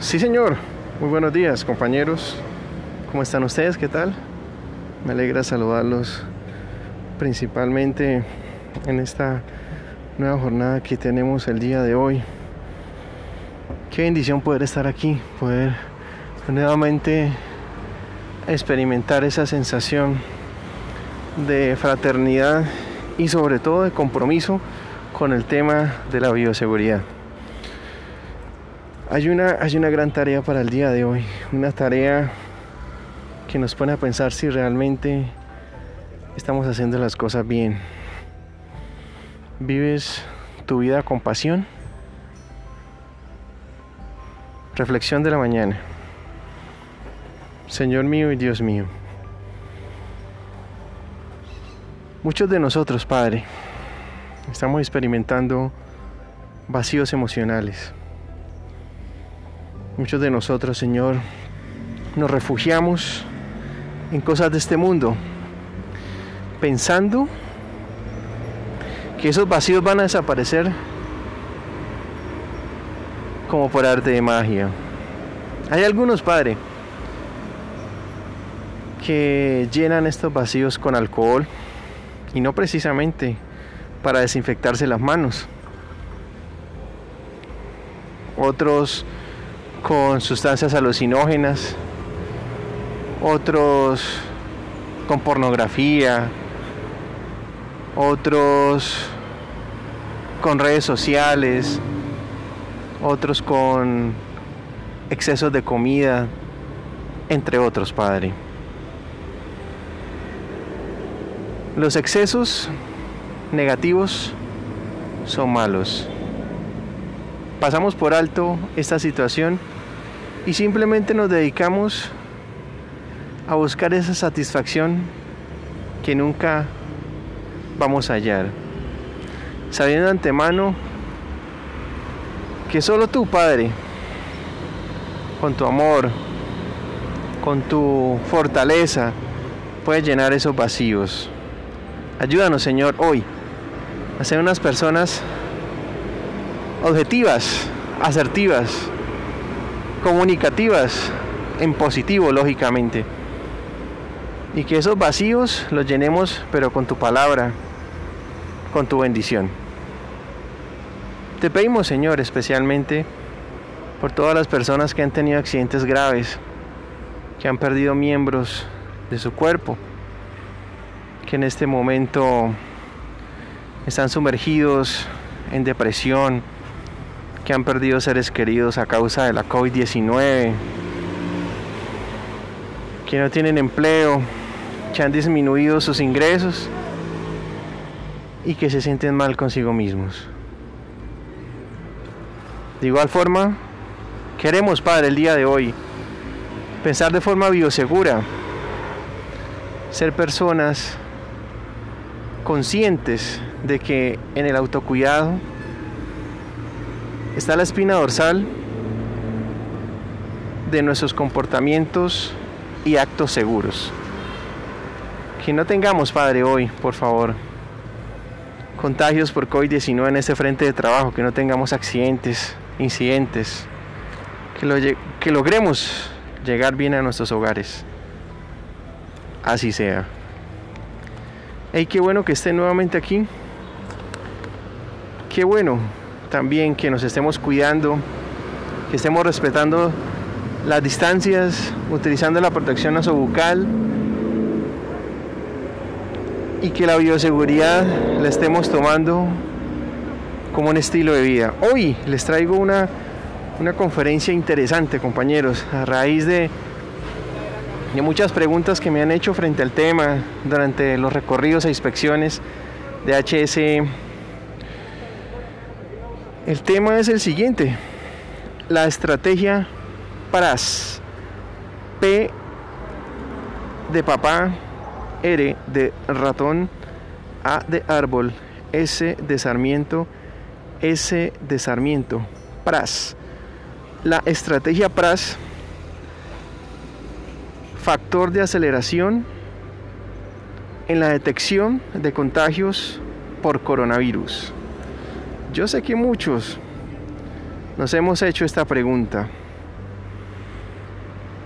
Sí, señor. Muy buenos días, compañeros. ¿Cómo están ustedes? ¿Qué tal? Me alegra saludarlos principalmente en esta nueva jornada que tenemos el día de hoy. Qué bendición poder estar aquí, poder nuevamente experimentar esa sensación de fraternidad y sobre todo de compromiso con el tema de la bioseguridad. Hay una, hay una gran tarea para el día de hoy, una tarea que nos pone a pensar si realmente estamos haciendo las cosas bien. ¿Vives tu vida con pasión? Reflexión de la mañana. Señor mío y Dios mío. Muchos de nosotros, Padre, estamos experimentando vacíos emocionales. Muchos de nosotros, Señor, nos refugiamos en cosas de este mundo, pensando que esos vacíos van a desaparecer como por arte de magia. Hay algunos, Padre, que llenan estos vacíos con alcohol y no precisamente para desinfectarse las manos. Otros con sustancias alucinógenas, otros con pornografía, otros con redes sociales, otros con excesos de comida, entre otros, Padre. Los excesos negativos son malos. Pasamos por alto esta situación y simplemente nos dedicamos a buscar esa satisfacción que nunca vamos a hallar. Sabiendo de antemano que solo tú, Padre, con tu amor, con tu fortaleza, puedes llenar esos vacíos. Ayúdanos, Señor, hoy a ser unas personas objetivas, asertivas, comunicativas, en positivo, lógicamente. Y que esos vacíos los llenemos, pero con tu palabra, con tu bendición. Te pedimos, Señor, especialmente por todas las personas que han tenido accidentes graves, que han perdido miembros de su cuerpo, que en este momento están sumergidos en depresión, que han perdido seres queridos a causa de la COVID-19, que no tienen empleo, que han disminuido sus ingresos y que se sienten mal consigo mismos. De igual forma, queremos, Padre, el día de hoy, pensar de forma biosegura, ser personas conscientes de que en el autocuidado está la espina dorsal de nuestros comportamientos y actos seguros. Que no tengamos, Padre, hoy, por favor, contagios por COVID-19 en este frente de trabajo, que no tengamos accidentes, incidentes, que, logremos llegar bien a nuestros hogares. Así sea. Hey, qué bueno que esté nuevamente aquí. Qué bueno también que nos estemos cuidando, que estemos respetando las distancias, utilizando la protección nasobucal y que la bioseguridad la estemos tomando como un estilo de vida. Hoy les traigo una, una conferencia interesante, compañeros, a raíz de y muchas preguntas que me han hecho frente al tema durante los recorridos e inspecciones de HS. El tema es el siguiente, la estrategia PRAS. P de papá, R de ratón, A de árbol, S de sarmiento, S de sarmiento, PRAS. La estrategia PRAS factor de aceleración en la detección de contagios por coronavirus. Yo sé que muchos nos hemos hecho esta pregunta.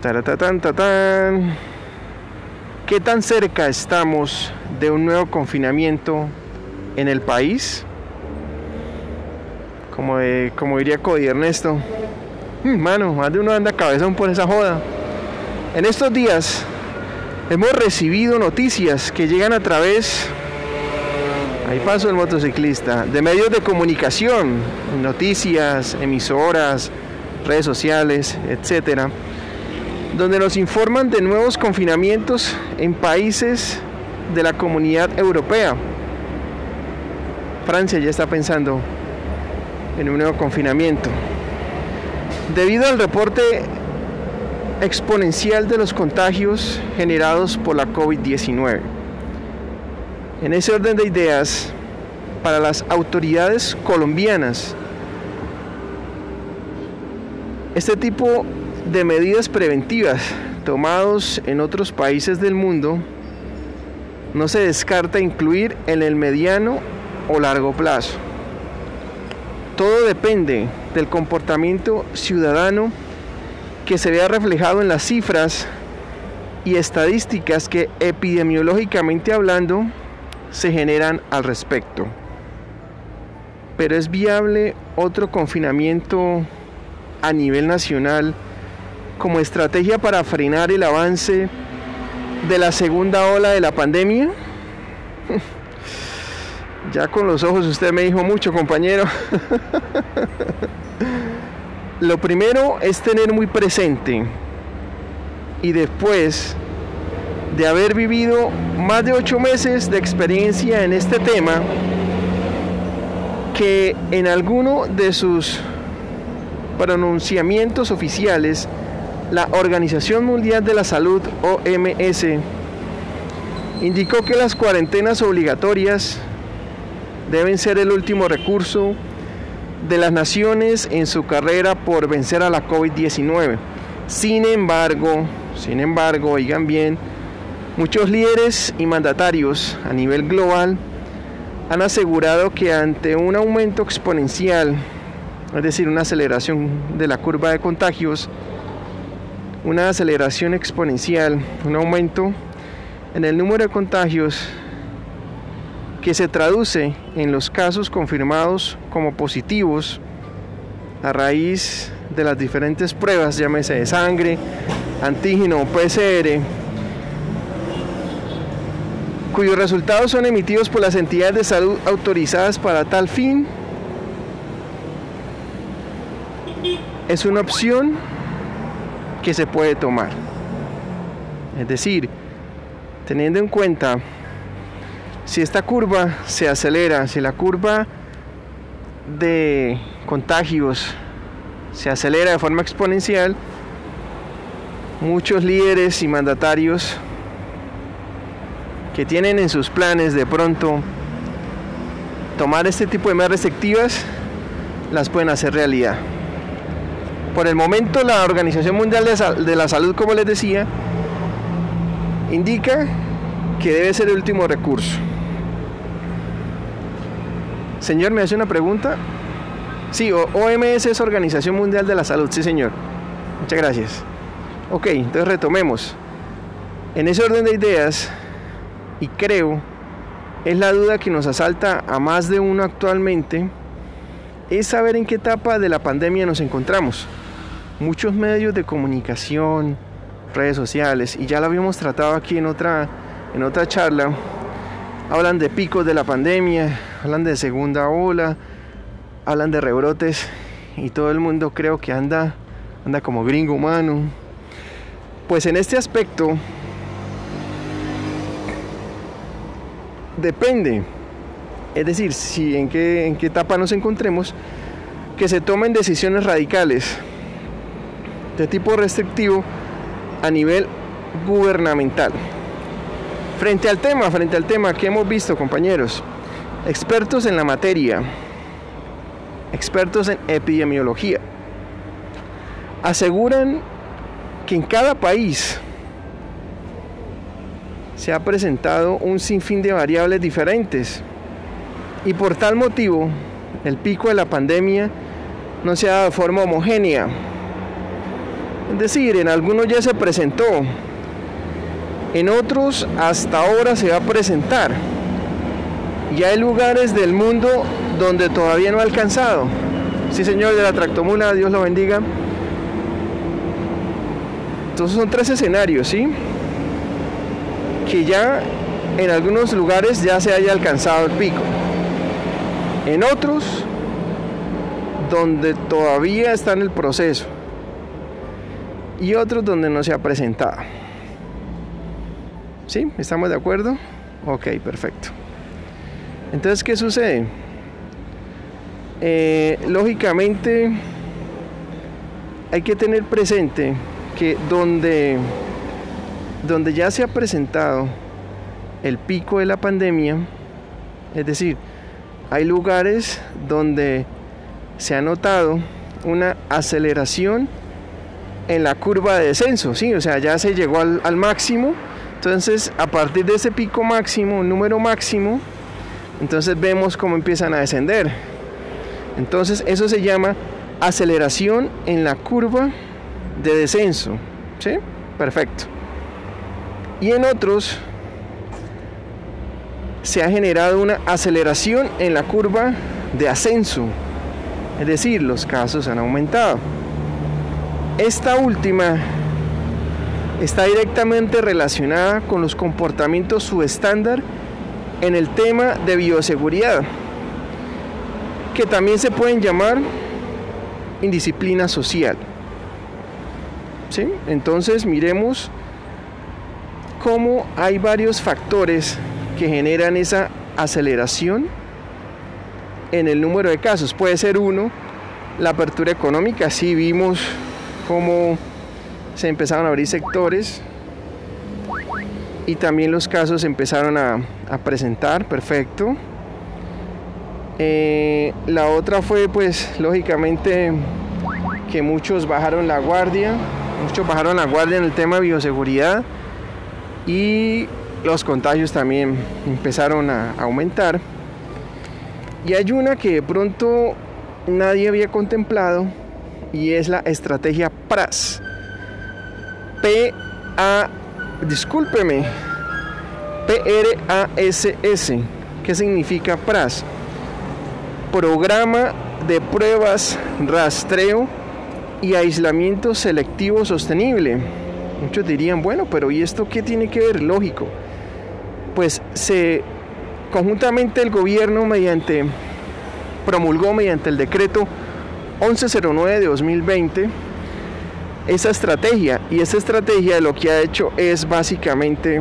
Taratatán, tatán. ¿Qué tan cerca estamos de un nuevo confinamiento en el país? Como, como diría Cody Ernesto. Hmm, mano, más de uno anda cabezón por esa joda. En estos días hemos recibido noticias que llegan a través, ahí paso el motociclista, de medios de comunicación, noticias, emisoras, redes sociales, etcétera donde nos informan de nuevos confinamientos en países de la comunidad europea. Francia ya está pensando en un nuevo confinamiento. Debido al reporte exponencial de los contagios generados por la COVID-19. En ese orden de ideas, para las autoridades colombianas, este tipo de medidas preventivas tomados en otros países del mundo no se descarta incluir en el mediano o largo plazo. Todo depende del comportamiento ciudadano que se vea reflejado en las cifras y estadísticas que epidemiológicamente hablando se generan al respecto. Pero es viable otro confinamiento a nivel nacional como estrategia para frenar el avance de la segunda ola de la pandemia? Ya con los ojos usted me dijo mucho, compañero. Lo primero es tener muy presente y después de haber vivido más de ocho meses de experiencia en este tema, que en alguno de sus pronunciamientos oficiales la Organización Mundial de la Salud, OMS, indicó que las cuarentenas obligatorias deben ser el último recurso de las naciones en su carrera por vencer a la COVID-19. Sin embargo, sin embargo, oigan bien, muchos líderes y mandatarios a nivel global han asegurado que ante un aumento exponencial, es decir, una aceleración de la curva de contagios, una aceleración exponencial, un aumento en el número de contagios que se traduce en los casos confirmados como positivos a raíz de las diferentes pruebas, llámese de sangre, antígeno, PCR, cuyos resultados son emitidos por las entidades de salud autorizadas para tal fin, es una opción que se puede tomar. Es decir, teniendo en cuenta si esta curva se acelera, si la curva de contagios se acelera de forma exponencial, muchos líderes y mandatarios que tienen en sus planes de pronto tomar este tipo de medidas restrictivas, las pueden hacer realidad. Por el momento la Organización Mundial de, la Salud, como les decía, indica que debe ser el último recurso. Señor, ¿me hace una pregunta? Sí, OMS es Organización Mundial de la Salud, sí señor. Muchas gracias. Ok, entonces retomemos. En ese orden de ideas, y creo, es la duda que nos asalta a más de uno actualmente, es saber en qué etapa de la pandemia nos encontramos. Muchos medios de comunicación, redes sociales, y ya lo habíamos tratado aquí en otra, en otra charla, hablan de picos de la pandemia, hablan de segunda ola, hablan de rebrotes, y todo el mundo creo que anda, anda como gringo humano. Pues en este aspecto, depende es decir, si en qué, en qué etapa nos encontremos, que se tomen decisiones radicales de tipo restrictivo a nivel gubernamental. Frente al tema, frente al tema que hemos visto, compañeros, expertos en la materia, expertos en epidemiología, aseguran que en cada país se ha presentado un sinfín de variables diferentes y por tal motivo, el pico de la pandemia no se ha dado de forma homogénea. Es decir, en algunos ya se presentó, en otros hasta ahora se va a presentar. Y hay lugares del mundo donde todavía no ha alcanzado. Sí, señor de la tractomula, Dios lo bendiga. Entonces son tres escenarios, ¿sí? Que ya en algunos lugares ya se haya alcanzado el pico. En otros, donde todavía está en el proceso. Y otros donde no se ha presentado. ¿Sí? ¿Estamos de acuerdo? Ok, perfecto. Entonces, ¿qué sucede? Eh, lógicamente, hay que tener presente que donde, donde ya se ha presentado el pico de la pandemia, es decir, hay lugares donde se ha notado una aceleración en la curva de descenso, ¿sí? o sea, ya se llegó al, máximo, entonces a partir de ese pico máximo, un número máximo, entonces vemos cómo empiezan a descender. Entonces eso se llama aceleración en la curva de descenso. ¿Sí? Perfecto. Y en otros se ha generado una aceleración en la curva de ascenso. Es decir, los casos han aumentado. Esta última está directamente relacionada con los comportamientos subestándar en el tema de bioseguridad, que también se pueden llamar indisciplina social. Entonces miremos cómo hay varios factores que generan esa aceleración en el número de casos. Puede ser uno, la apertura económica, sí vimos cómo se empezaron a abrir sectores y también los casos empezaron a, presentar, perfecto. Eh, la otra fue pues lógicamente que muchos bajaron la guardia, muchos bajaron la guardia en el tema de bioseguridad y los contagios también empezaron a aumentar. Y hay una que de pronto nadie había contemplado y es la estrategia PRAS. P-A, discúlpeme, P-R-A-S-S. ¿Qué significa PRAS? Programa de pruebas, rastreo y aislamiento selectivo sostenible. Muchos dirían, bueno, pero ¿y esto qué tiene que ver? Lógico. Pues se conjuntamente el gobierno mediante promulgó mediante el decreto 1109 de 2020 esa estrategia y esa estrategia lo que ha hecho es básicamente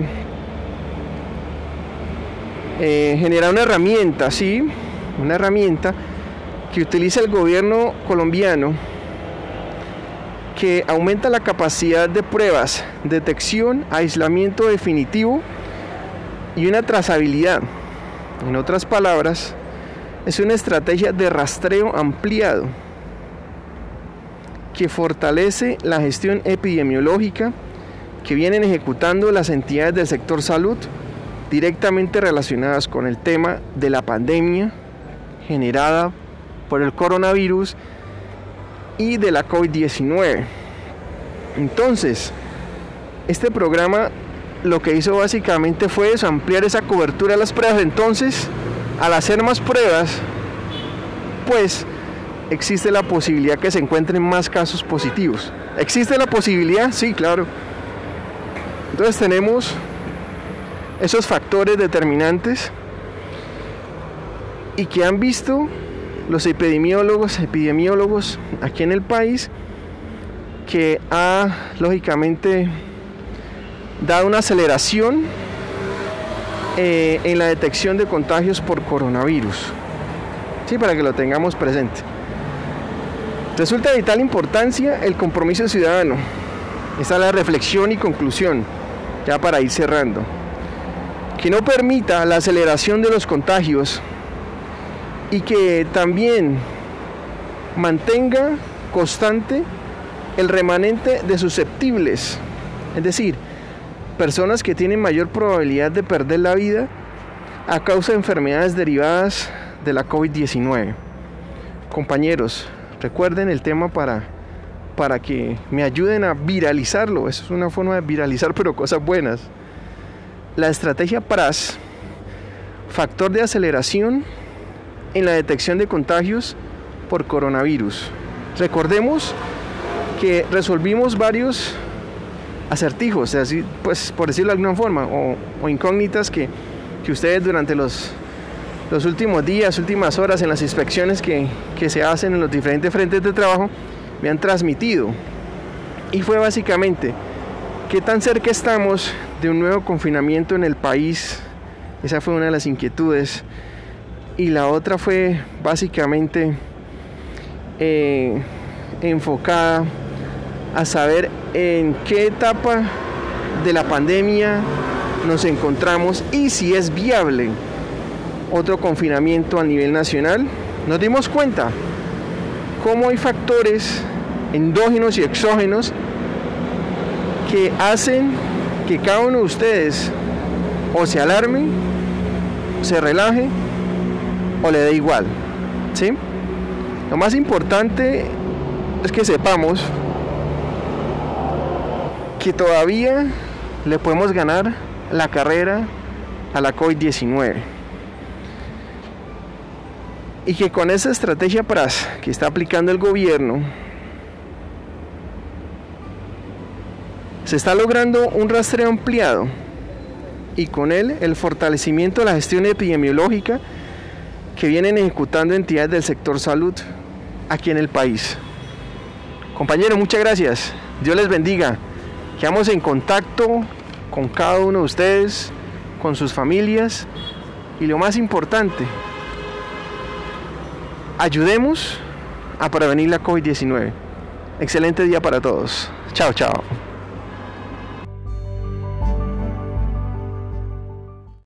eh, generar una herramienta, sí, una herramienta que utiliza el gobierno colombiano que aumenta la capacidad de pruebas, detección, aislamiento definitivo y una trazabilidad. En otras palabras, es una estrategia de rastreo ampliado que fortalece la gestión epidemiológica que vienen ejecutando las entidades del sector salud directamente relacionadas con el tema de la pandemia generada por el coronavirus y de la COVID-19. Entonces, este programa lo que hizo básicamente fue ampliar esa cobertura de las pruebas. Entonces, al hacer más pruebas, pues existe la posibilidad que se encuentren más casos positivos. ¿Existe la posibilidad? Sí, claro. Entonces tenemos esos factores determinantes y que han visto los epidemiólogos, epidemiólogos aquí en el país, que ha lógicamente dado una aceleración eh, en la detección de contagios por coronavirus. Sí, para que lo tengamos presente. Resulta de vital importancia el compromiso ciudadano. Esta es la reflexión y conclusión, ya para ir cerrando. Que no permita la aceleración de los contagios y que también mantenga constante el remanente de susceptibles, es decir, personas que tienen mayor probabilidad de perder la vida a causa de enfermedades derivadas de la COVID-19. Compañeros, recuerden el tema para para que me ayuden a viralizarlo. Eso es una forma de viralizar, pero cosas buenas. La estrategia PRAS, factor de aceleración en la detección de contagios por coronavirus. Recordemos que resolvimos varios acertijos, así, pues por decirlo de alguna forma, o, incógnitas que, que, ustedes durante los, los últimos días, últimas horas en las inspecciones que, que se hacen en los diferentes frentes de trabajo me han transmitido. Y fue básicamente qué tan cerca estamos de un nuevo confinamiento en el país. Esa fue una de las inquietudes. Y la otra fue básicamente eh, enfocada a saber en qué etapa de la pandemia nos encontramos y si es viable otro confinamiento a nivel nacional. Nos dimos cuenta cómo hay factores endógenos y exógenos que hacen que cada uno de ustedes o se alarme, se relaje o le dé igual. ¿sí? Lo más importante es que sepamos que todavía le podemos ganar la carrera a la COVID-19. Y que con esa estrategia PRAS que está aplicando el gobierno, se está logrando un rastreo ampliado y con él el fortalecimiento de la gestión epidemiológica que vienen ejecutando entidades del sector salud aquí en el país. Compañeros, muchas gracias. Dios les bendiga. Quedamos en contacto con cada uno de ustedes, con sus familias y lo más importante, ayudemos a prevenir la COVID-19. Excelente día para todos. Chao, chao.